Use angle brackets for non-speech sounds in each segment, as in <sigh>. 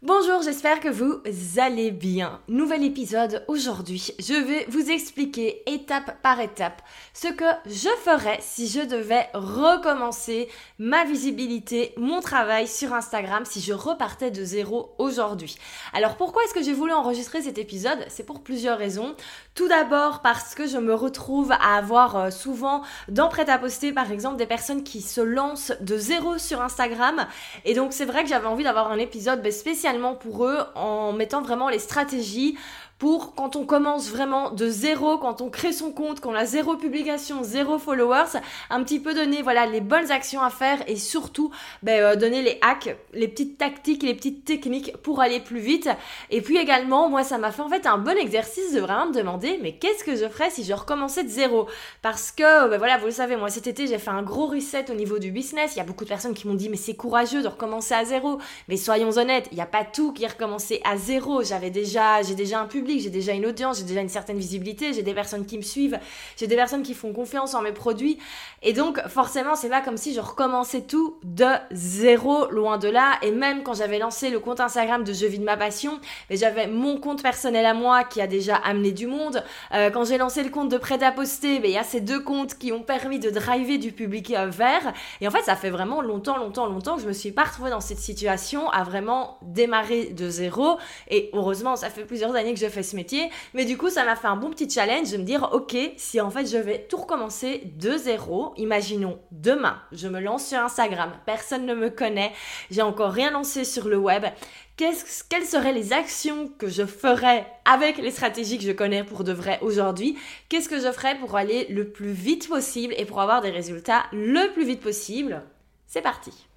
Bonjour, j'espère que vous allez bien. Nouvel épisode aujourd'hui. Je vais vous expliquer étape par étape ce que je ferais si je devais recommencer ma visibilité, mon travail sur Instagram, si je repartais de zéro aujourd'hui. Alors pourquoi est-ce que j'ai voulu enregistrer cet épisode? C'est pour plusieurs raisons. Tout d'abord parce que je me retrouve à avoir euh, souvent dans prêt à poster par exemple des personnes qui se lancent de zéro sur Instagram. Et donc c'est vrai que j'avais envie d'avoir un épisode ben, spécialement pour eux en mettant vraiment les stratégies pour quand on commence vraiment de zéro, quand on crée son compte, qu'on a zéro publication, zéro followers, un petit peu donner voilà les bonnes actions à faire et surtout ben, euh, donner les hacks, les petites tactiques, les petites techniques pour aller plus vite. Et puis également, moi ça m'a fait en fait un bon exercice de vraiment me demander mais qu'est-ce que je ferais si je recommençais de zéro? Parce que ben, voilà, vous le savez, moi cet été j'ai fait un gros reset au niveau du business. Il y a beaucoup de personnes qui m'ont dit mais c'est courageux de recommencer à zéro. Mais soyons honnêtes, il n'y a pas tout qui est recommencé à zéro. J'avais déjà, j'ai déjà un public j'ai déjà une audience, j'ai déjà une certaine visibilité, j'ai des personnes qui me suivent, j'ai des personnes qui font confiance en mes produits. Et donc, forcément, c'est pas comme si je recommençais tout de zéro, loin de là. Et même quand j'avais lancé le compte Instagram de Je vis de ma passion, j'avais mon compte personnel à moi qui a déjà amené du monde. Euh, quand j'ai lancé le compte de prêt à poster, il y a ces deux comptes qui ont permis de driver du public euh, vers. Et en fait, ça fait vraiment longtemps, longtemps, longtemps que je me suis pas retrouvée dans cette situation à vraiment démarrer de zéro. Et heureusement, ça fait plusieurs années que je fais ce métier. Mais du coup, ça m'a fait un bon petit challenge de me dire, ok, si en fait je vais tout recommencer de zéro, imaginons demain, je me lance sur Instagram, personne ne me connaît, j'ai encore rien lancé sur le web. quelles seraient les actions que je ferais avec les stratégies que je connais pour de vrai aujourd'hui? Qu'est-ce que je ferais pour aller le plus vite possible et pour avoir des résultats le plus vite possible? C'est parti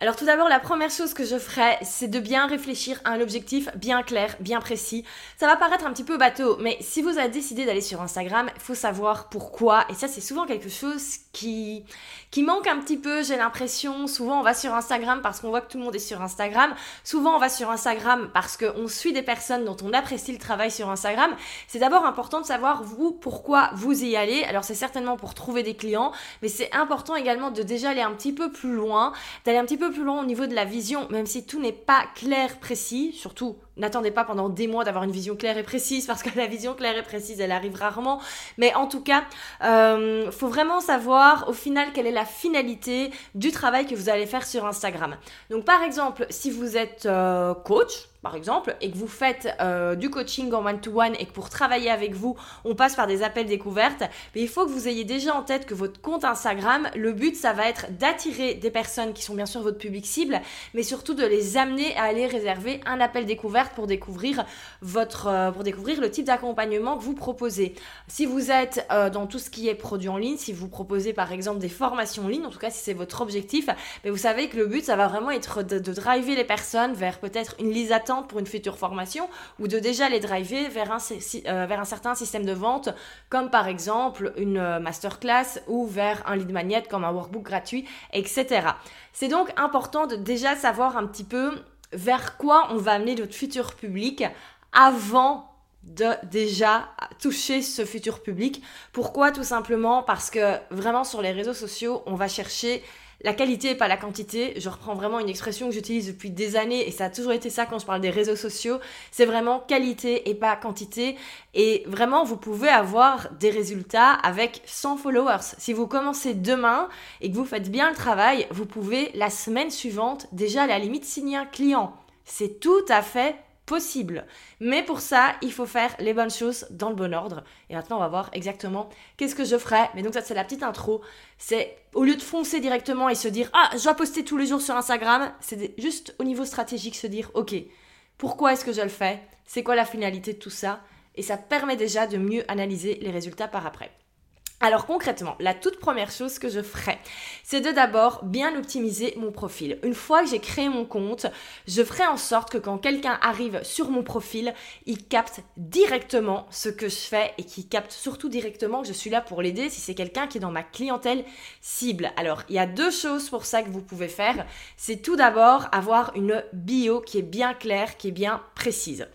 alors tout d'abord, la première chose que je ferais, c'est de bien réfléchir à un objectif bien clair, bien précis. Ça va paraître un petit peu bateau, mais si vous avez décidé d'aller sur Instagram, il faut savoir pourquoi. Et ça, c'est souvent quelque chose qui, qui manque un petit peu, j'ai l'impression. Souvent, on va sur Instagram parce qu'on voit que tout le monde est sur Instagram. Souvent, on va sur Instagram parce qu'on suit des personnes dont on apprécie le travail sur Instagram. C'est d'abord important de savoir, vous, pourquoi vous y allez. Alors, c'est certainement pour trouver des clients, mais c'est important également de déjà aller un petit peu plus loin, d'aller un petit peu plus loin au niveau de la vision, même si tout n'est pas clair, précis, surtout n'attendez pas pendant des mois d'avoir une vision claire et précise parce que <laughs> la vision claire et précise elle arrive rarement. Mais en tout cas euh, faut vraiment savoir au final quelle est la finalité du travail que vous allez faire sur Instagram. Donc par exemple si vous êtes euh, coach par exemple, et que vous faites euh, du coaching en one-to-one et que pour travailler avec vous, on passe par des appels découvertes, mais il faut que vous ayez déjà en tête que votre compte Instagram, le but, ça va être d'attirer des personnes qui sont bien sûr votre public cible, mais surtout de les amener à aller réserver un appel découverte pour découvrir votre, euh, pour découvrir le type d'accompagnement que vous proposez. Si vous êtes euh, dans tout ce qui est produit en ligne, si vous proposez par exemple des formations en ligne, en tout cas si c'est votre objectif, mais vous savez que le but, ça va vraiment être de, driver les personnes vers peut-être une liste pour une future formation ou de déjà les driver vers un, euh, vers un certain système de vente comme par exemple une masterclass ou vers un lead magnet comme un workbook gratuit, etc. C'est donc important de déjà savoir un petit peu vers quoi on va amener notre futur public avant de déjà toucher ce futur public. Pourquoi? Tout simplement parce que vraiment sur les réseaux sociaux, on va chercher la qualité pas la quantité. Je reprends vraiment une expression que j'utilise depuis des années et ça a toujours été ça quand je parle des réseaux sociaux. C'est vraiment qualité et pas quantité. Et vraiment, vous pouvez avoir des résultats avec 100 followers. Si vous commencez demain et que vous faites bien le travail, vous pouvez la semaine suivante déjà à la limite signer un client. C'est tout à fait possible. Mais pour ça, il faut faire les bonnes choses dans le bon ordre. Et maintenant, on va voir exactement qu'est-ce que je ferai. Mais donc ça, c'est la petite intro. C'est au lieu de foncer directement et se dire ah, je dois poster tous les jours sur Instagram, c'est juste au niveau stratégique se dire ok, pourquoi est-ce que je le fais? C'est quoi la finalité de tout ça? Et ça permet déjà de mieux analyser les résultats par après. Alors concrètement, la toute première chose que je ferai, c'est de d'abord bien optimiser mon profil. Une fois que j'ai créé mon compte, je ferai en sorte que quand quelqu'un arrive sur mon profil, il capte directement ce que je fais et qu'il capte surtout directement que je suis là pour l'aider si c'est quelqu'un qui est dans ma clientèle cible. Alors, il y a deux choses pour ça que vous pouvez faire. C'est tout d'abord avoir une bio qui est bien claire, qui est bien précise.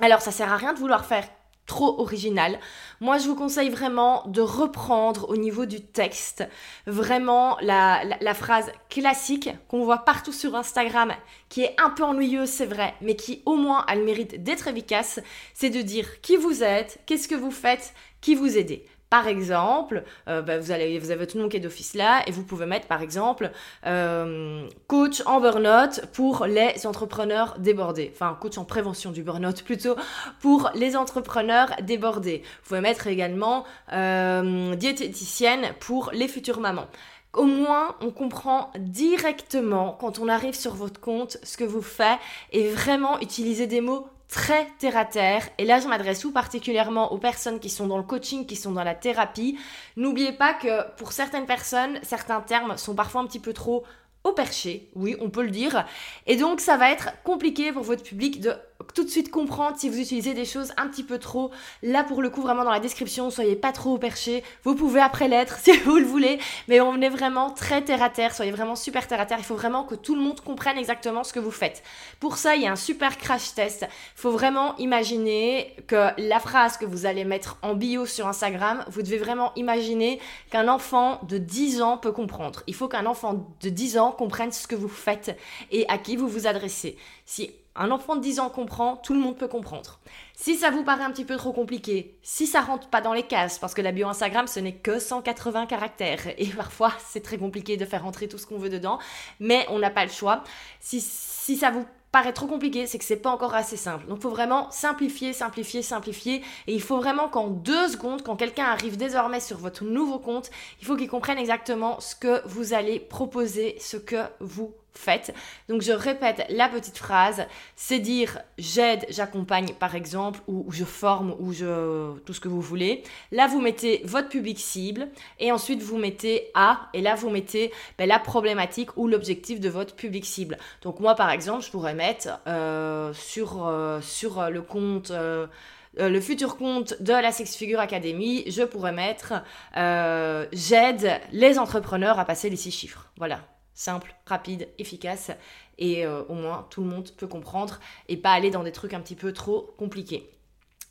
Alors, ça sert à rien de vouloir faire trop original. Moi, je vous conseille vraiment de reprendre au niveau du texte vraiment la, phrase classique qu'on voit partout sur Instagram, qui est un peu ennuyeuse, c'est vrai, mais qui au moins a le mérite d'être efficace, c'est de dire qui vous êtes, qu'est-ce que vous faites, qui vous aidez. Par exemple, euh, bah, vous, allez, vous avez votre nom qui est d'office là et vous pouvez mettre par exemple euh, coach en burn-out pour les entrepreneurs débordés. Enfin, coach en prévention du burn-out <laughs> plutôt pour les entrepreneurs débordés. Vous pouvez mettre également euh, diététicienne pour les futures mamans. Au moins, on comprend directement quand on arrive sur votre compte ce que vous faites et vraiment utiliser des mots très terre à terre. Et là, je m'adresse tout particulièrement aux personnes qui sont dans le coaching, qui sont dans la thérapie. N'oubliez pas que pour certaines personnes, certains termes sont parfois un petit peu trop au perché, oui, on peut le dire. Et donc, ça va être compliqué pour votre public de tout de suite comprendre si vous utilisez des choses un petit peu trop. Là, pour le coup, vraiment dans la description, soyez pas trop au perché. Vous pouvez après l'être <laughs> si vous le voulez, mais on est vraiment très terre à terre. Soyez vraiment super terre à terre. Il faut vraiment que tout le monde comprenne exactement ce que vous faites. Pour ça, il y a un super crash test. Il faut vraiment imaginer que la phrase que vous allez mettre en bio sur Instagram, vous devez vraiment imaginer qu'un enfant de 10 ans peut comprendre. Il faut qu'un enfant de 10 ans comprenne ce que vous faites et à qui vous vous adressez. Si un enfant de 10 ans comprend, tout le monde peut comprendre. Si ça vous paraît un petit peu trop compliqué, si ça rentre pas dans les cases, parce que la bio Instagram ce n'est que 180 caractères et <laughs> parfois c'est très compliqué de faire rentrer tout ce qu'on veut dedans, mais on n'a pas le choix. Si, si ça vous paraît trop compliqué, c'est que c'est pas encore assez simple. Donc il faut vraiment simplifier, simplifier, simplifier. Et il faut vraiment qu'en deux secondes, quand quelqu'un arrive désormais sur votre nouveau compte, il faut qu'il comprenne exactement ce que vous allez proposer, ce que vous Donc je répète la petite phrase, c'est dire j'aide, j'accompagne par exemple, ou, je forme, ou je tout ce que vous voulez. Là vous mettez votre public cible et ensuite vous mettez A et là vous mettez ben, la problématique ou l'objectif de votre public cible. Donc moi par exemple je pourrais mettre euh, sur, euh, sur le compte... Euh, le futur compte de la Six Figure Academy, je pourrais mettre j'aide les entrepreneurs à passer les six chiffres. Voilà, simple, rapide, efficace, et euh, au moins tout le monde peut comprendre et pas aller dans des trucs un petit peu trop compliqués.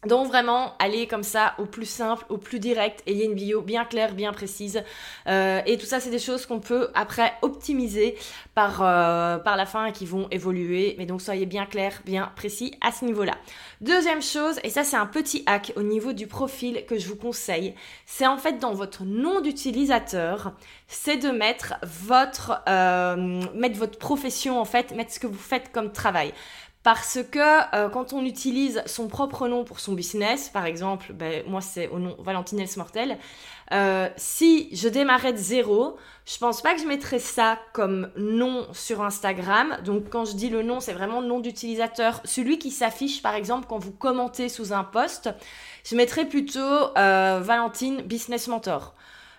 Donc vraiment, allez comme ça au plus simple, au plus direct, ayez une bio bien claire, bien précise. Euh, et tout ça, c'est des choses qu'on peut après optimiser par, euh, par la fin et qui vont évoluer. Mais donc soyez bien clair, bien précis à ce niveau-là. Deuxième chose, et ça c'est un petit hack au niveau du profil que je vous conseille, c'est en fait dans votre nom d'utilisateur, c'est de mettre votre, euh, mettre votre profession en fait, mettre ce que vous faites comme travail. Parce que euh, quand on utilise son propre nom pour son business, par exemple, ben, moi c'est au nom Valentine Elsmortel, euh, si je démarrais de zéro, je pense pas que je mettrais ça comme nom sur Instagram. Donc quand je dis le nom, c'est vraiment le nom d'utilisateur, celui qui s'affiche par exemple quand vous commentez sous un post. Je mettrais plutôt euh, Valentine Business Mentor.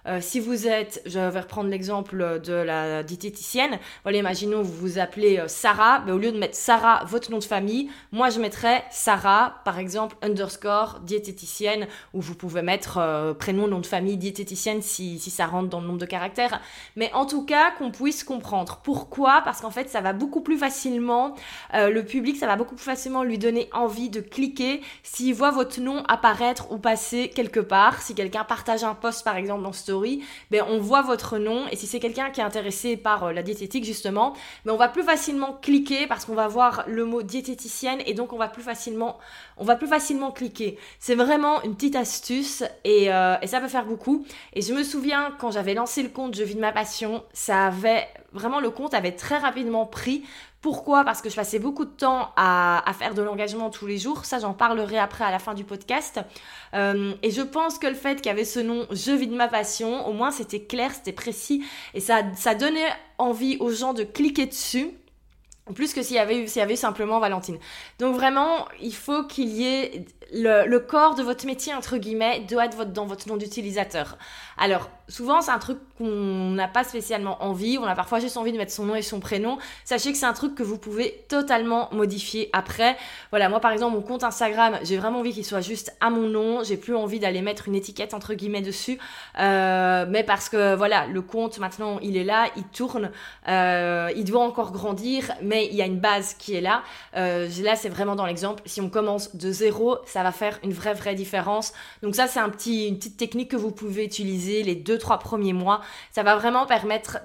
Euh, si vous êtes, je vais reprendre l'exemple de la diététicienne, voilà, imaginons vous vous appelez euh, Sarah, ben, au lieu de mettre Sarah, votre nom de famille, moi je mettrais Sarah, par exemple, underscore diététicienne, ou vous pouvez mettre euh, prénom, nom de famille, diététicienne si, si ça rentre dans le nombre de caractères. Mais en tout cas, qu'on puisse comprendre. Pourquoi? Parce qu'en fait, ça va beaucoup plus facilement, le public, ça va beaucoup plus facilement lui donner envie de cliquer s'il voit votre nom apparaître ou passer quelque part. Si quelqu'un partage un post, par exemple, dans ce ben, on voit votre nom et si c'est quelqu'un qui est intéressé par euh, la diététique justement, ben, on va plus facilement cliquer parce qu'on va voir le mot diététicienne et donc on va plus facilement, on va plus facilement cliquer. C'est vraiment une petite astuce et, euh, et ça peut faire beaucoup. Et je me souviens quand j'avais lancé le compte Je vis de ma passion, ça avait vraiment le compte avait très rapidement pris. Pourquoi? Parce que je passais beaucoup de temps à, faire de l'engagement tous les jours. Ça, j'en parlerai après à la fin du podcast. Euh, et je pense que le fait qu'il y avait ce nom Je vis de ma passion, au moins c'était clair, c'était précis. Et ça, ça donnait envie aux gens de cliquer dessus plus que s'il y avait simplement Valentine. Donc vraiment, il faut qu'il y ait le, corps de votre métier, entre guillemets, doit être dans votre nom d'utilisateur. Alors, souvent, c'est un truc qu'on n'a pas spécialement envie, on a parfois juste envie de mettre son nom et son prénom. Sachez que c'est un truc que vous pouvez totalement modifier après. Voilà, moi par exemple, mon compte Instagram, j'ai vraiment envie qu'il soit juste à mon nom, j'ai plus envie d'aller mettre une étiquette entre guillemets dessus, euh, mais parce que voilà, le compte maintenant, il est là, il tourne, euh, il doit encore grandir, mais il y a une base qui est là. Euh, là, c'est vraiment dans l'exemple, si on commence de zéro, ça va faire une vraie vraie différence. Donc ça c'est un petit une petite technique que vous pouvez utiliser les deux trois premiers mois. Ça va vraiment permettre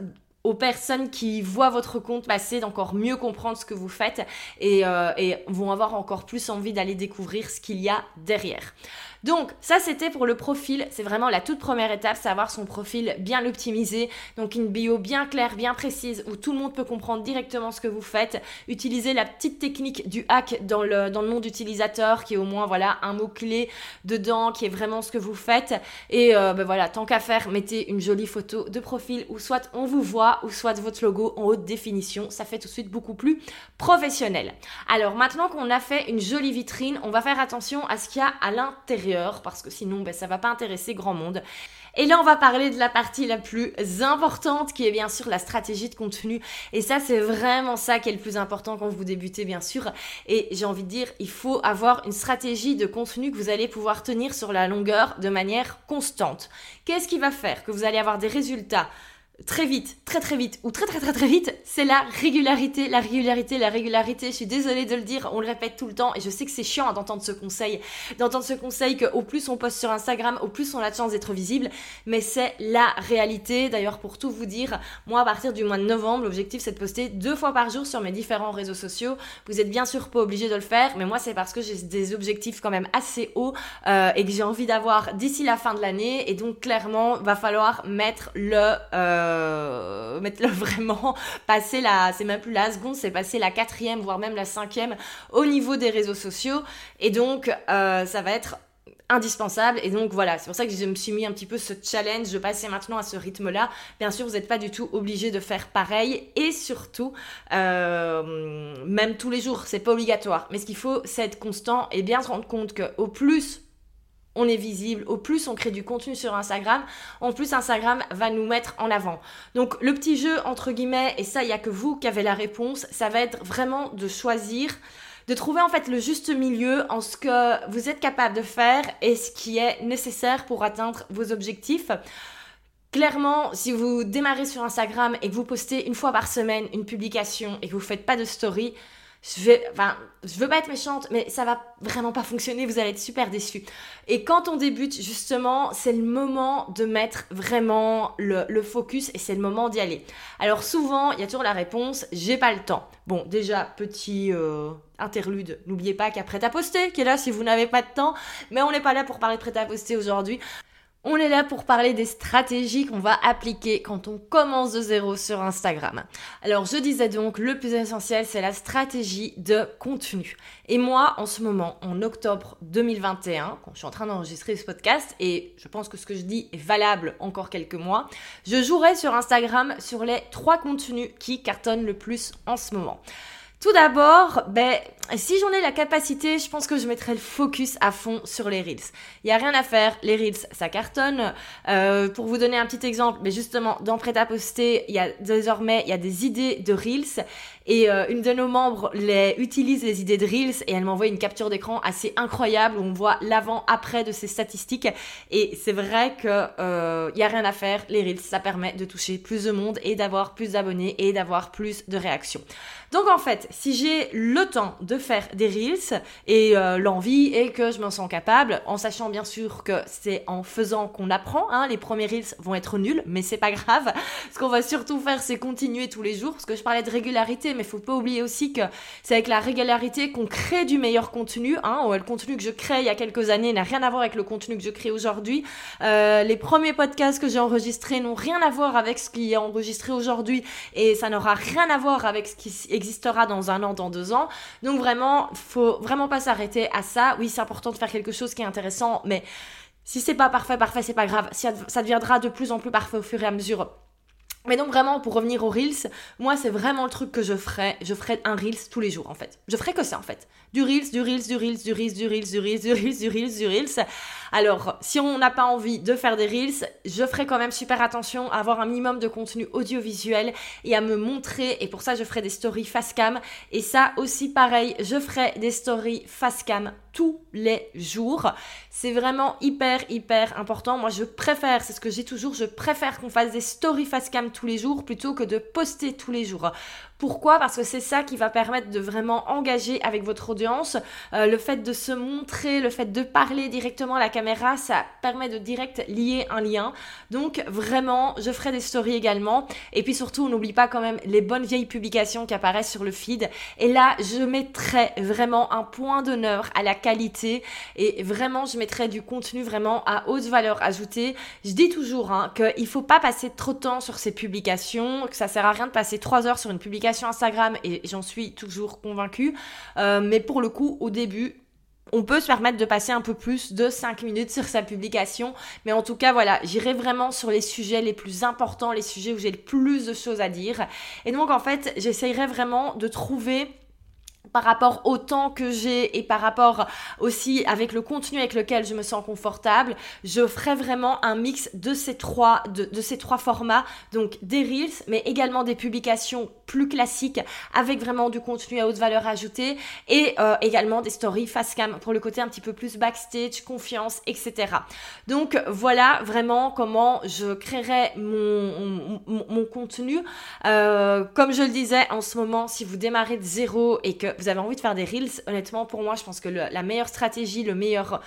aux personnes qui voient votre compte passer d'encore mieux comprendre ce que vous faites et, euh, et vont avoir encore plus envie d'aller découvrir ce qu'il y a derrière. Donc ça c'était pour le profil, c'est vraiment la toute première étape, savoir son profil bien l'optimiser, donc une bio bien claire, bien précise, où tout le monde peut comprendre directement ce que vous faites, utiliser la petite technique du hack dans le, dans le nom d'utilisateur, qui est au moins voilà un mot-clé dedans, qui est vraiment ce que vous faites, et euh, ben voilà, tant qu'à faire, mettez une jolie photo de profil, où soit on vous voit, ou soit votre logo en haute définition, ça fait tout de suite beaucoup plus professionnel. Alors maintenant qu'on a fait une jolie vitrine, on va faire attention à ce qu'il y a à l'intérieur parce que sinon ben, ça va pas intéresser grand monde. Et là, on va parler de la partie la plus importante qui est bien sûr la stratégie de contenu. Et ça, c'est vraiment ça qui est le plus important quand vous débutez, bien sûr. Et j'ai envie de dire, il faut avoir une stratégie de contenu que vous allez pouvoir tenir sur la longueur de manière constante. Qu'est-ce qui va faire que vous allez avoir des résultats très vite, très très vite ou très très très très vite, c'est la régularité, la régularité, la régularité. Je suis désolée de le dire, on le répète tout le temps et je sais que c'est chiant d'entendre ce conseil, d'entendre ce conseil qu'au plus on poste sur Instagram, au plus on a de chance d'être visible, mais c'est la réalité. D'ailleurs, pour tout vous dire, moi à partir du mois de novembre, l'objectif c'est de poster deux fois par jour sur mes différents réseaux sociaux. Vous êtes bien sûr pas obligé de le faire, mais moi c'est parce que j'ai des objectifs quand même assez hauts euh, et que j'ai envie d'avoir d'ici la fin de l'année et donc clairement va falloir mettre le euh, euh, mettre le <laughs> vraiment, passer la, c'est même plus la seconde, c'est passer la quatrième, voire même la cinquième au niveau des réseaux sociaux. Et donc, euh, ça va être indispensable. Et donc voilà c'est pour ça que je me suis mis un petit peu ce challenge de passer maintenant à ce rythme là bien sûr vous n'êtes pas du tout obligé de faire pareil. Et surtout euh, même tous les jours c'est pas obligatoire. Mais ce qu'il faut c'est être constant et bien se rendre compte que au plus on est visible, au plus on crée du contenu sur Instagram, en plus Instagram va nous mettre en avant. Donc le petit jeu entre guillemets, et ça il n'y a que vous qui avez la réponse, ça va être vraiment de choisir, de trouver en fait le juste milieu en ce que vous êtes capable de faire et ce qui est nécessaire pour atteindre vos objectifs. Clairement, si vous démarrez sur Instagram et que vous postez une fois par semaine une publication et que vous faites pas de story, je vais, enfin, je veux pas être méchante, mais ça va vraiment pas fonctionner, vous allez être super déçus. Et quand on débute, justement, c'est le moment de mettre vraiment le, focus et c'est le moment d'y aller. Alors souvent, il y a toujours la réponse, j'ai pas le temps. Bon, déjà, petit euh, interlude, n'oubliez pas prêt à poster qui est là si vous n'avez pas de temps, mais on n'est pas là pour parler de prêt à poster aujourd'hui. On est là pour parler des stratégies qu'on va appliquer quand on commence de zéro sur Instagram. Alors je disais donc, le plus essentiel, c'est la stratégie de contenu. Et moi, en ce moment, en octobre 2021, quand je suis en train d'enregistrer ce podcast, et je pense que ce que je dis est valable encore quelques mois, je jouerai sur Instagram sur les trois contenus qui cartonnent le plus en ce moment. Tout d'abord, ben, si j'en ai la capacité, je pense que je mettrai le focus à fond sur les reels. Il y a rien à faire, les reels, ça cartonne. Euh, pour vous donner un petit exemple, mais justement, dans Prêt à poster, il y a désormais, il y a des idées de reels et euh, une de nos membres utilise les idées de reels et elle m'envoie une capture d'écran assez incroyable où on voit l'avant-après de ces statistiques. Et c'est vrai que euh, il y a rien à faire, les reels, ça permet de toucher plus de monde et d'avoir plus d'abonnés et d'avoir plus de réactions. Donc en fait, si j'ai le temps de faire des reels et euh, l'envie et que je m'en sens capable, en sachant bien sûr que c'est en faisant qu'on apprend. Hein. Les premiers reels vont être nuls, mais c'est pas grave. <laughs> Ce qu'on va surtout faire, c'est continuer tous les jours. Parce que je parlais de régularité, mais faut pas oublier aussi que c'est avec la régularité qu'on crée du meilleur contenu. Hein. Le contenu que je crée il y a quelques années n'a rien à voir avec le contenu que je crée aujourd'hui. Euh, les premiers podcasts que j'ai enregistrés n'ont rien à voir avec ce qui est enregistré aujourd'hui et ça n'aura rien à voir avec ce qui existera dans un an, dans deux ans. Donc vraiment, faut vraiment pas s'arrêter à ça. Oui, c'est important de faire quelque chose qui est intéressant, mais si c'est pas parfait, parfait, c'est pas grave. Ça deviendra de plus en plus parfait au fur et à mesure. Mais donc vraiment, pour revenir aux Reels, moi c'est vraiment le truc que je ferais. Je ferais un Reels tous les jours en fait. Je ferais que ça en fait. Du Reels, du Reels, du Reels, du Reels, du Reels, du Reels, du Reels, du Reels, du Reels. Alors, si on n'a pas envie de faire des Reels, je ferai quand même super attention à avoir un minimum de contenu audiovisuel et à me montrer. Et pour ça, je ferai des stories face cam. Et ça aussi, pareil, je ferai des stories face cam tous les jours. C'est vraiment hyper, hyper important. Moi, je préfère, c'est ce que j'ai toujours, je préfère qu'on fasse des stories face cam tous les jours plutôt que de poster tous les jours. Pourquoi? Parce que c'est ça qui va permettre de vraiment engager avec votre audience. Euh, le fait de se montrer, le fait de parler directement à la caméra, ça permet de direct lier un lien. Donc vraiment, je ferai des stories également. Et puis surtout, on n'oublie pas quand même les bonnes vieilles publications qui apparaissent sur le feed. Et là, je mettrai vraiment un point d'honneur à la qualité. Et vraiment, je mettrai du contenu vraiment à haute valeur ajoutée. Je dis toujours hein, qu'il ne faut pas passer trop de temps sur ces publications, que ça sert à rien de passer trois heures sur une publication Instagram et j'en suis toujours convaincue. Euh, mais pour le coup, au début, on peut se permettre de passer un peu plus de 5 minutes sur sa publication. Mais en tout cas, voilà, j'irai vraiment sur les sujets les plus importants, les sujets où j'ai le plus de choses à dire. Et donc, en fait, j'essayerai vraiment de trouver par rapport au temps que j'ai et par rapport aussi avec le contenu avec lequel je me sens confortable, je ferai vraiment un mix de ces trois, de, ces trois formats, donc des reels, mais également des publications plus classiques avec vraiment du contenu à haute valeur ajoutée et euh, également des stories face cam pour le côté un petit peu plus backstage, confiance, etc. Donc voilà vraiment comment je créerai mon, mon, contenu. Euh, comme je le disais en ce moment, si vous démarrez de zéro et que vous avez envie de faire des reels, honnêtement, pour moi, je pense que la meilleure stratégie, le meilleur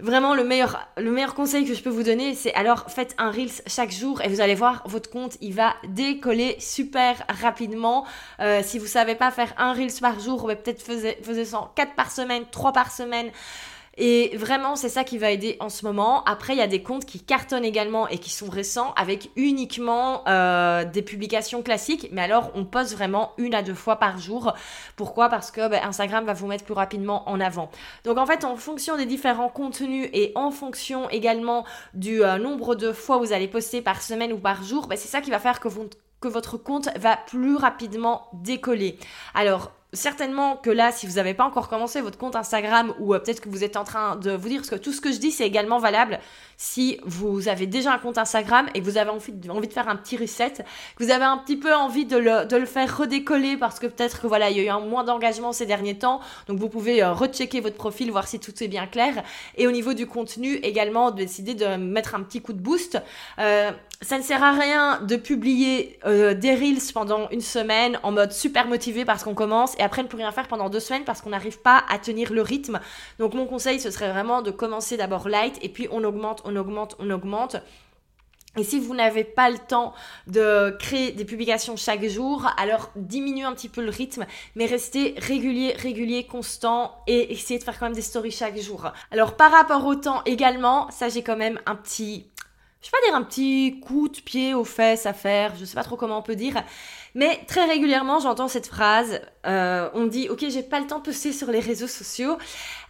vraiment le meilleur, le meilleur conseil que je peux vous donner, c'est alors faites un Reels chaque jour et vous allez voir, votre compte, il va décoller super rapidement. Euh, si vous savez pas faire un Reels par jour, peut-être faisait, faisait 4 par semaine, 3 par semaine. Et vraiment, c'est ça qui va aider en ce moment. Après, il y a des comptes qui cartonnent également et qui sont récents avec uniquement euh, des publications classiques. Mais alors, on poste vraiment une à deux fois par jour. Pourquoi? Parce que ben, Instagram va vous mettre plus rapidement en avant. Donc en fait, en fonction des différents contenus et en fonction également du euh, nombre de fois où vous allez poster par semaine ou par jour, ben, c'est ça qui va faire que, que votre compte va plus rapidement décoller. Alors, certainement que là, si vous n'avez pas encore commencé votre compte Instagram ou euh, peut-être que vous êtes en train de vous dire, que tout ce que je dis, c'est également valable si vous avez déjà un compte Instagram et que vous avez envie envie de faire un petit reset, que vous avez un petit peu envie de le, de le faire redécoller parce que peut-être que voilà, il y a eu un moins d'engagement ces derniers temps, donc vous pouvez euh, rechecker votre profil, voir si tout est bien clair. Et au niveau du contenu, également, décider de mettre un petit coup de boost. Euh, ça ne sert à rien de publier euh, des reels pendant une semaine en mode super motivé parce qu'on commence et après ne plus rien faire pendant deux semaines parce qu'on n'arrive pas à tenir le rythme. Donc mon conseil ce serait vraiment de commencer d'abord light et puis on augmente, augmente, on augmente. Et si vous n'avez pas le temps de créer des publications chaque jour, alors diminuez un petit peu le rythme, mais restez régulier, régulier, constant et essayez de faire quand même des stories chaque jour. Alors par rapport au temps également, ça j'ai quand même un petit je vais pas dire un petit coup de pied aux fesses à faire, je sais pas trop comment on peut dire, mais très régulièrement j'entends cette phrase, euh, on dit ok j'ai pas le temps de poster sur les réseaux sociaux,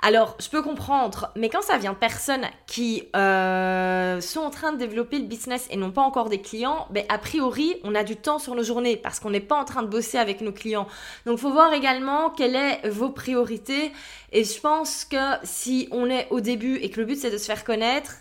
alors je peux comprendre, mais quand ça vient de personnes qui euh, sont en train de développer le business et n'ont pas encore des clients, ben a priori on a du temps sur nos journées parce qu'on n'est pas en train de bosser avec nos clients, donc faut voir également quelles sont vos priorités. Et je pense que si on est au début et que le but c'est de se faire connaître,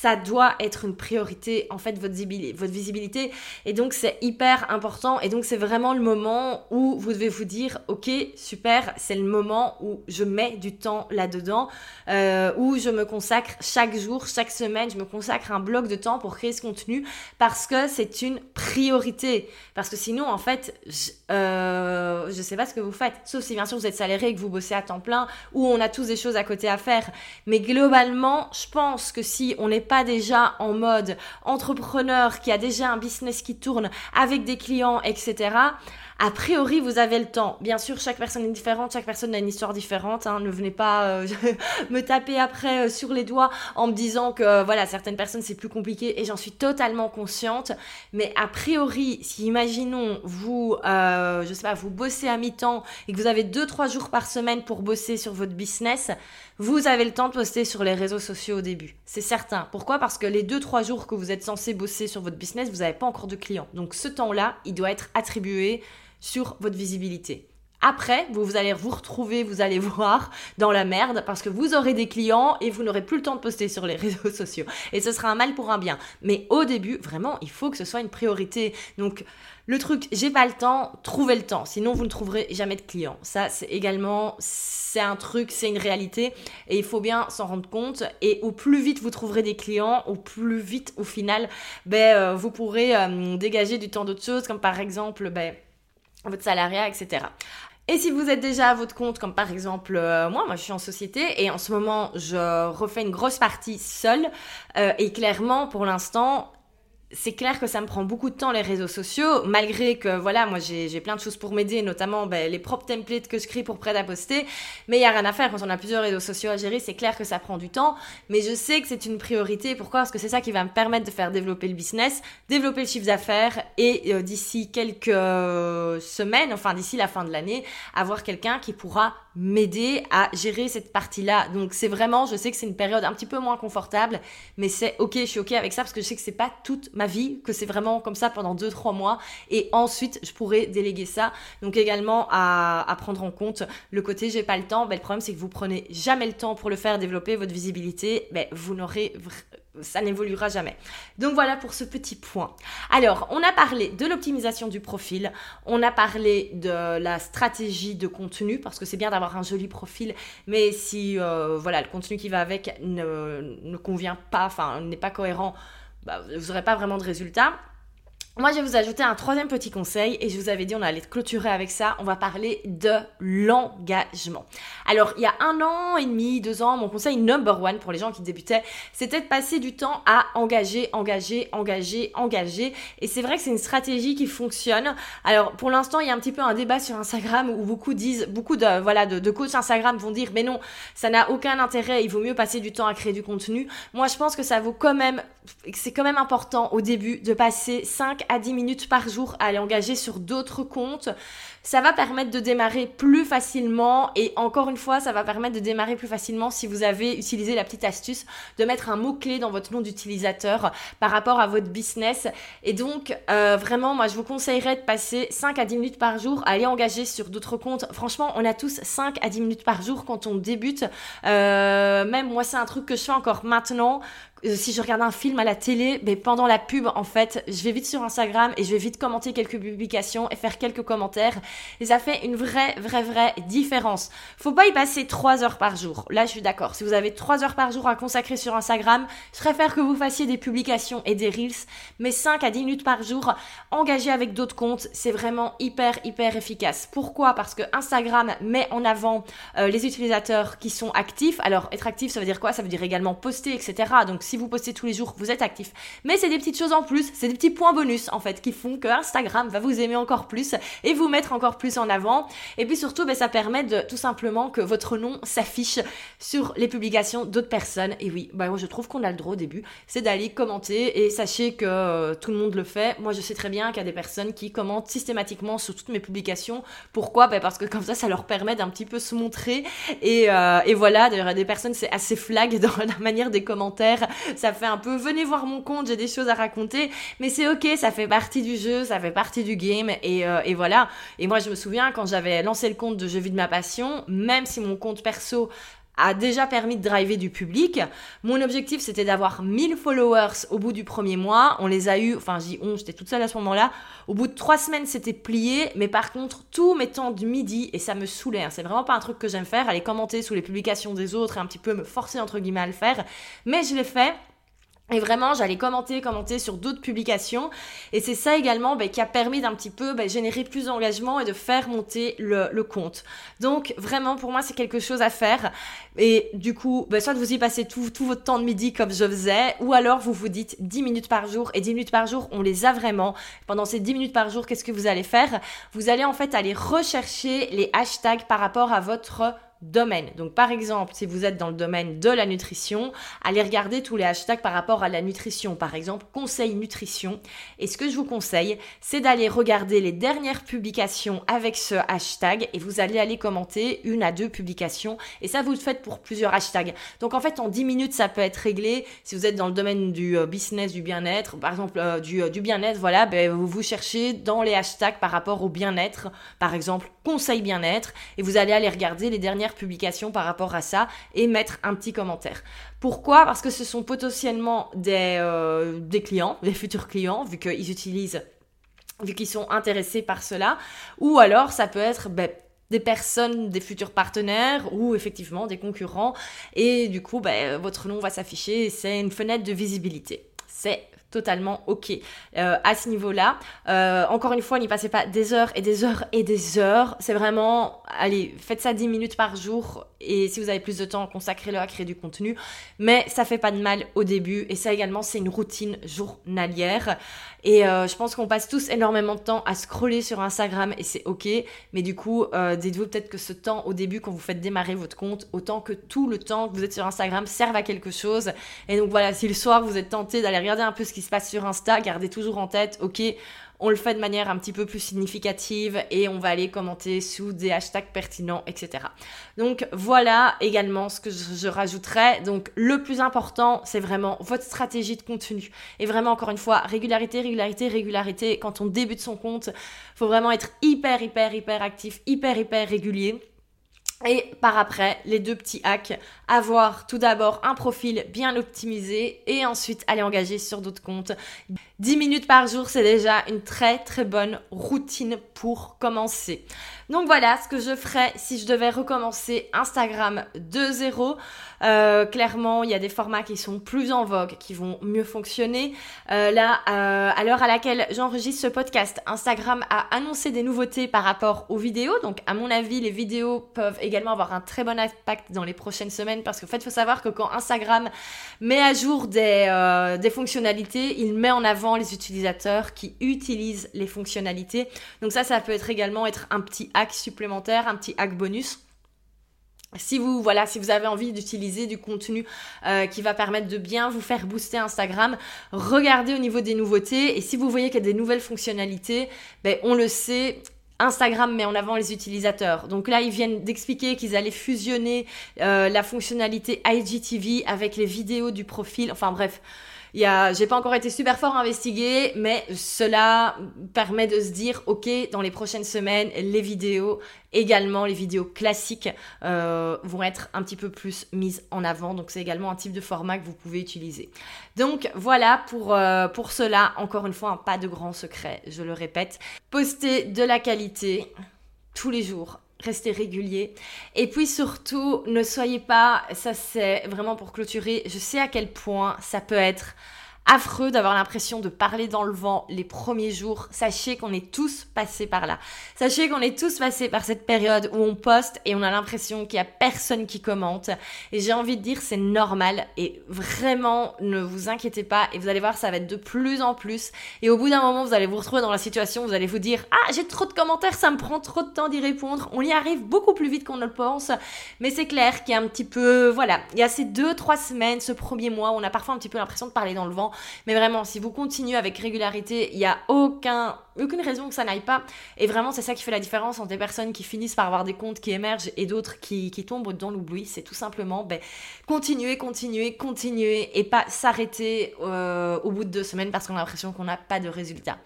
ça doit être une priorité, en fait, votre visibilité. Et donc, c'est hyper important. Et donc, c'est vraiment le moment où vous devez vous dire, OK, super, c'est le moment où je mets du temps là-dedans, euh, où je me consacre chaque jour, chaque semaine, je me consacre un bloc de temps pour créer ce contenu parce que c'est une priorité. Parce que sinon, en fait, je, euh, je sais pas ce que vous faites. Sauf si, bien sûr, vous êtes salarié et que vous bossez à temps plein, ou on a tous des choses à côté à faire. Mais globalement, je pense que si on est pas déjà en mode entrepreneur, qui a déjà un business qui tourne avec des clients, etc., a priori, vous avez le temps. Bien sûr, chaque personne est différente, chaque personne a une histoire différente. Hein. Ne venez pas euh, <laughs> me taper après euh, sur les doigts en me disant que voilà, certaines personnes c'est plus compliqué et j'en suis totalement consciente. Mais a priori, si imaginons vous, euh, je sais pas, vous bossez à mi-temps et que vous avez 2-3 jours par semaine pour bosser sur votre business, vous avez le temps de poster sur les réseaux sociaux au début. C'est certain. Pourquoi? Parce que les 2-3 jours que vous êtes censé bosser sur votre business, vous n'avez pas encore de clients. Donc ce temps-là, il doit être attribué sur votre visibilité. Après, vous, allez vous retrouver, vous allez <laughs> voir dans la merde parce que vous aurez des clients et vous n'aurez plus le temps de poster sur les <laughs> réseaux sociaux. Et ce sera un mal pour un bien. Mais au début, vraiment, il faut que ce soit une priorité. Donc, le truc, j'ai pas le temps, trouvez le temps. Sinon, vous ne trouverez jamais de clients. Ça, c'est également, c'est un truc, c'est une réalité. Et il faut bien s'en rendre compte. Et au plus vite vous trouverez des clients, au plus vite, au final, ben, euh, vous pourrez euh, dégager du temps d'autres choses, comme par exemple, ben, votre salariat, etc. Et si vous êtes déjà à votre compte, comme par exemple euh, moi, moi je suis en société et en ce moment je refais une grosse partie seule euh, et clairement pour l'instant c'est clair que ça me prend beaucoup de temps les réseaux sociaux, malgré que voilà, moi j'ai plein de choses pour m'aider, notamment ben, les propres templates que je crée pour prêt à poster, mais il y a rien à faire quand on a plusieurs réseaux sociaux à gérer, c'est clair que ça prend du temps, mais je sais que c'est une priorité. Pourquoi? Parce que c'est ça qui va me permettre de faire développer le business, développer le chiffre d'affaires et euh, d'ici quelques semaines, enfin d'ici la fin de l'année, avoir quelqu'un qui pourra m'aider à gérer cette partie-là. Donc c'est vraiment, je sais que c'est une période un petit peu moins confortable, mais c'est ok, je suis ok avec ça parce que je sais que c'est pas toute ma vie, que c'est vraiment comme ça pendant 2-3 mois et ensuite je pourrais déléguer ça. Donc également à, prendre en compte le côté j'ai pas le temps, ben, le problème c'est que vous prenez jamais le temps pour le faire développer votre visibilité, ben, vous n'aurez ça n'évoluera jamais. Donc voilà pour ce petit point. Alors, on a parlé de l'optimisation du profil, on a parlé de la stratégie de contenu, parce que c'est bien d'avoir un joli profil, mais si euh, voilà, le contenu qui va avec ne, ne convient pas, enfin n'est pas cohérent, bah, vous n'aurez pas vraiment de résultats. Moi, je vais vous ajouter un troisième petit conseil et je vous avais dit on allait clôturer avec ça. On va parler de l'engagement. Alors, il y a un an et demi, deux ans, mon conseil number one pour les gens qui débutaient, c'était de passer du temps à engager, engager, engager, engager. Et c'est vrai que c'est une stratégie qui fonctionne. Alors, pour l'instant, il y a un petit peu un débat sur Instagram où beaucoup disent, beaucoup de voilà de, de coachs Instagram vont dire, mais non, ça n'a aucun intérêt. Il vaut mieux passer du temps à créer du contenu. Moi, je pense que ça vaut quand même, c'est quand même important au début de passer 5 à 10 minutes par jour à aller engager sur d'autres comptes ça va permettre de démarrer plus facilement et encore une fois, ça va permettre de démarrer plus facilement si vous avez utilisé la petite astuce de mettre un mot-clé dans votre nom d'utilisateur par rapport à votre business. Et donc, euh, vraiment, moi, je vous conseillerais de passer 5 à 10 minutes par jour à aller engager sur d'autres comptes. Franchement, on a tous 5 à 10 minutes par jour quand on débute. Euh, même moi, c'est un truc que je fais encore maintenant si je regarde un film à la télé, mais pendant la pub, en fait, je vais vite sur Instagram et je vais vite commenter quelques publications et faire quelques commentaires. Et ça fait une vraie, vraie, vraie différence. Faut pas y passer 3 heures par jour. Là, je suis d'accord. Si vous avez 3 heures par jour à consacrer sur Instagram, je préfère que vous fassiez des publications et des reels, mais 5 à 10 minutes par jour, engagé avec d'autres comptes, c'est vraiment hyper, hyper efficace. Pourquoi? Parce que Instagram met en avant euh, les utilisateurs qui sont actifs. Alors, être actif, ça veut dire quoi? Ça veut dire également poster, etc. Donc, si vous postez tous les jours, vous êtes actif. Mais c'est des petites choses en plus, c'est des petits points bonus, en fait, qui font que Instagram va vous aimer encore plus et vous mettre encore plus en avant. Et puis surtout, ben, ça permet de tout simplement que votre nom s'affiche sur les publications d'autres personnes. Et oui, ben, moi je trouve qu'on a le droit au début, c'est d'aller commenter et sachez que euh, tout le monde le fait. Moi je sais très bien qu'il y a des personnes qui commentent systématiquement sur toutes mes publications. Pourquoi? Ben, Parce que comme ça, ça leur permet d'un petit peu se montrer. Et, euh, et voilà, d'ailleurs, des personnes, c'est assez flag <laughs> dans la manière des commentaires. Ça fait un peu, venez voir mon compte, j'ai des choses à raconter. Mais c'est ok, ça fait partie du jeu, ça fait partie du game. Et, euh, voilà. Et moi, je me souviens quand j'avais lancé le compte de Je vis de ma passion, même si mon compte perso a déjà permis de driver du public. Mon objectif, c'était d'avoir 1000 followers au bout du premier mois. On les a eu, enfin, j'y on, j'étais toute seule à ce moment-là. Au bout de trois semaines, c'était plié. Mais par contre, tous mes temps du midi, et ça me saoulait, hein, c'est vraiment pas un truc que j'aime faire, aller commenter sous les publications des autres et un petit peu me forcer, entre guillemets, à le faire. Mais je l'ai fait. Et vraiment, j'allais commenter, commenter sur d'autres publications. Et c'est ça également bah, qui a permis d'un petit peu bah, générer plus d'engagement et de faire monter le, le, compte. Donc vraiment, pour moi, c'est quelque chose à faire. Et du coup, bah, soit vous y passez tout, tout votre temps de midi comme je faisais, ou alors vous vous dites 10 minutes par jour. Et 10 minutes par jour, on les a vraiment. Pendant ces 10 minutes par jour, qu'est-ce que vous allez faire? Vous allez en fait aller rechercher les hashtags par rapport à votre domaine. Donc par exemple, si vous êtes dans le domaine de la nutrition, allez regarder tous les hashtags par rapport à la nutrition. Par exemple, conseil nutrition. Et ce que je vous conseille, c'est d'aller regarder les dernières publications avec ce hashtag et vous allez aller commenter une à deux publications. Et ça, vous le faites pour plusieurs hashtags. Donc en fait, en 10 minutes, ça peut être réglé. Si vous êtes dans le domaine du euh, business, du bien-être, par exemple euh, du, euh, du bien-être, voilà, ben, vous vous cherchez dans les hashtags par rapport au bien-être. Par exemple, conseil bien-être. Et vous allez aller regarder les dernières publication par rapport à ça et mettre un petit commentaire. Pourquoi? Parce que ce sont potentiellement des, euh, des clients, des futurs clients, vu qu'ils utilisent, vu qu'ils sont intéressés par cela. Ou alors ça peut être ben, des personnes, des futurs partenaires ou effectivement des concurrents. Et du coup, ben, votre nom va s'afficher. C'est une fenêtre de visibilité. C'est totalement ok euh, à ce niveau-là. Euh, encore une fois, n'y passez pas des heures et des heures et des heures. C'est vraiment, allez, faites ça 10 minutes par jour et si vous avez plus de temps, consacrez-le à créer du contenu. Mais ça fait pas de mal au début et ça également, c'est une routine journalière. Et euh, je pense qu'on passe tous énormément de temps à scroller sur Instagram et c'est ok. Mais du coup, dites-vous peut-être que ce temps au début, quand vous faites démarrer votre compte, autant que tout le temps que vous êtes sur Instagram serve à quelque chose. Et donc voilà, si le soir vous êtes tenté d'aller regarder un peu ce qui se passe sur Insta, gardez toujours en tête, ok, on le fait de manière un petit peu plus significative et on va aller commenter sous des hashtags pertinents, etc. Donc voilà également ce que je, je rajouterais. Donc le plus important, c'est vraiment votre stratégie de contenu. Et vraiment, encore une fois, régularité, régularité, régularité. Quand on débute son compte, faut vraiment être hyper, hyper, hyper actif, hyper, hyper régulier. Et par après, les deux petits hacks, avoir tout d'abord un profil bien optimisé et ensuite aller engager sur d'autres comptes. 10 minutes par jour, c'est déjà une très très bonne routine pour commencer. Donc voilà ce que je ferais si je devais recommencer Instagram de zéro. Euh, clairement, il y a des formats qui sont plus en vogue, qui vont mieux fonctionner. Euh, là, euh, à l'heure à laquelle j'enregistre ce podcast, Instagram a annoncé des nouveautés par rapport aux vidéos. Donc à mon avis, les vidéos peuvent également avoir un très bon impact dans les prochaines semaines parce qu'en fait, il faut savoir que quand Instagram met à jour des, des fonctionnalités, il met en avant les utilisateurs qui utilisent les fonctionnalités. Donc ça, ça peut être également être un petit hack supplémentaire, un petit hack bonus. Si vous, voilà, si vous avez envie d'utiliser du contenu euh, qui va permettre de bien vous faire booster Instagram, regardez au niveau des nouveautés et si vous voyez qu'il y a des nouvelles fonctionnalités, ben, on le sait, Instagram met en avant les utilisateurs. Donc là, ils viennent d'expliquer qu'ils allaient fusionner euh, la fonctionnalité IGTV avec les vidéos du profil. Enfin bref, j'ai pas encore été super fort investigué, mais cela permet de se dire, ok, dans les prochaines semaines, les vidéos, également les vidéos classiques, euh, vont être un petit peu plus mises en avant. Donc c'est également un type de format que vous pouvez utiliser. Donc voilà pour euh, pour cela. Encore une fois, pas de grand secret, je le répète. Postez de la qualité tous les jours restez régulier. Et puis surtout, ne soyez pas, ça c'est vraiment pour clôturer, je sais à quel point ça peut être affreux d'avoir l'impression de parler dans le vent les premiers jours. Sachez qu'on est tous passés par là. Sachez qu'on est tous passés par cette période où on poste et on a l'impression qu'il y a personne qui commente. Et j'ai envie de dire c'est normal et vraiment ne vous inquiétez pas et vous allez voir ça va être de plus en plus. Et au bout d'un moment vous allez vous retrouver dans la situation, vous allez vous dire ah j'ai trop de commentaires, ça me prend trop de temps d'y répondre. On y arrive beaucoup plus vite qu'on ne le pense. Mais c'est clair qu'il y a un petit peu voilà, il y a ces deux trois semaines, ce premier mois, où on a parfois un petit peu l'impression de parler dans le vent. Mais vraiment, si vous continuez avec régularité, il n'y a aucun, aucune raison que ça n'aille pas. Et vraiment, c'est ça qui fait la différence entre des personnes qui finissent par avoir des comptes qui émergent et d'autres qui, qui tombent dans l'oubli. C'est tout simplement ben, continuer, continuer, continuer et pas s'arrêter euh, au bout de deux semaines parce qu'on a l'impression qu'on n'a pas de résultat.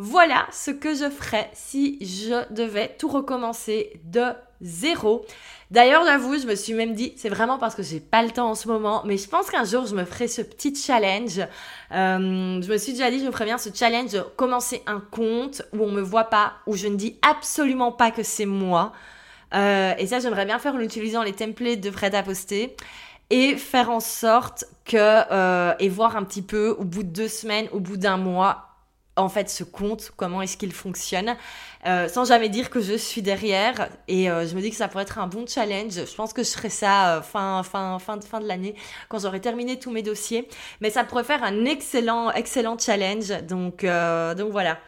Voilà ce que je ferais si je devais tout recommencer de zéro. D'ailleurs, j'avoue, je me suis même dit, c'est vraiment parce que j'ai pas le temps en ce moment, mais je pense qu'un jour je me ferai ce petit challenge. Euh, je me suis déjà dit, je me ferais bien ce challenge de commencer un compte où on me voit pas, où je ne dis absolument pas que c'est moi. Euh, et ça, j'aimerais bien faire en utilisant les templates de Fred à et faire en sorte que euh, et voir un petit peu au bout de deux semaines, au bout d'un mois, en fait ce compte, comment est-ce qu'il fonctionne, euh, sans jamais dire que je suis derrière. Et euh, je me dis que ça pourrait être un bon challenge. Je pense que je ferai ça euh, fin, fin, fin, fin de l'année, quand j'aurai terminé tous mes dossiers. Mais ça pourrait faire un excellent, excellent challenge. Donc, donc voilà.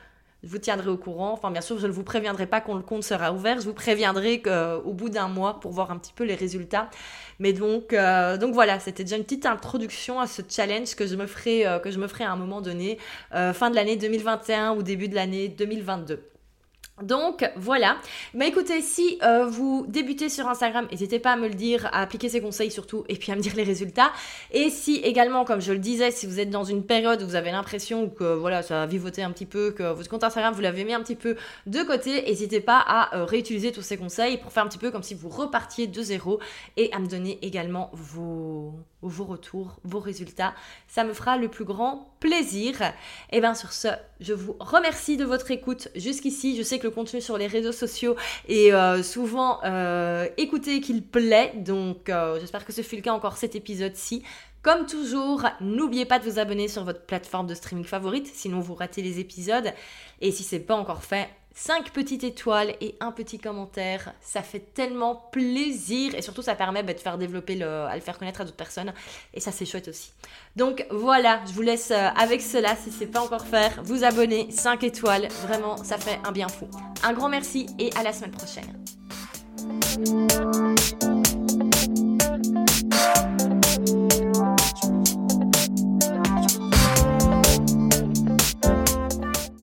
Je vous tiendrai au courant. Enfin, bien sûr, je ne vous préviendrai pas quand le compte sera ouvert. Je vous préviendrai qu'au bout d'un mois pour voir un petit peu les résultats. Mais donc, euh, donc voilà, c'était déjà une petite introduction à ce challenge que je me ferai, euh, que je me ferai à un moment donné, euh, fin de l'année 2021 ou début de l'année 2022. Donc voilà. Mais écoutez, si euh, vous débutez sur Instagram, n'hésitez pas à me le dire, à appliquer ces conseils surtout, et puis à me dire les résultats. Et si également, comme je le disais, si vous êtes dans une période où vous avez l'impression que voilà, ça a vivoté un petit peu, que votre compte Instagram vous l'avez mis un petit peu de côté, n'hésitez pas à euh, réutiliser tous ces conseils pour faire un petit peu comme si vous repartiez de zéro et à me donner également vos vos retours, vos résultats. Ça me fera le plus grand plaisir. Et bien sur ce, je vous remercie de votre écoute jusqu'ici. Je sais que le contenu sur les réseaux sociaux est euh, souvent euh, écouté qu'il plaît. Donc euh, j'espère que ce fut le cas encore cet épisode-ci. Comme toujours, n'oubliez pas de vous abonner sur votre plateforme de streaming favorite, sinon vous ratez les épisodes. Et si c'est pas encore fait, 5 petites étoiles et un petit commentaire. Ça fait tellement plaisir et surtout ça permet bah, de faire développer, le, à le faire connaître à d'autres personnes et ça c'est chouette aussi. Donc voilà, je vous laisse euh, avec cela si c'est pas encore faire. Vous abonner, 5 étoiles, vraiment ça fait un bien fou. Un grand merci et à la semaine prochaine.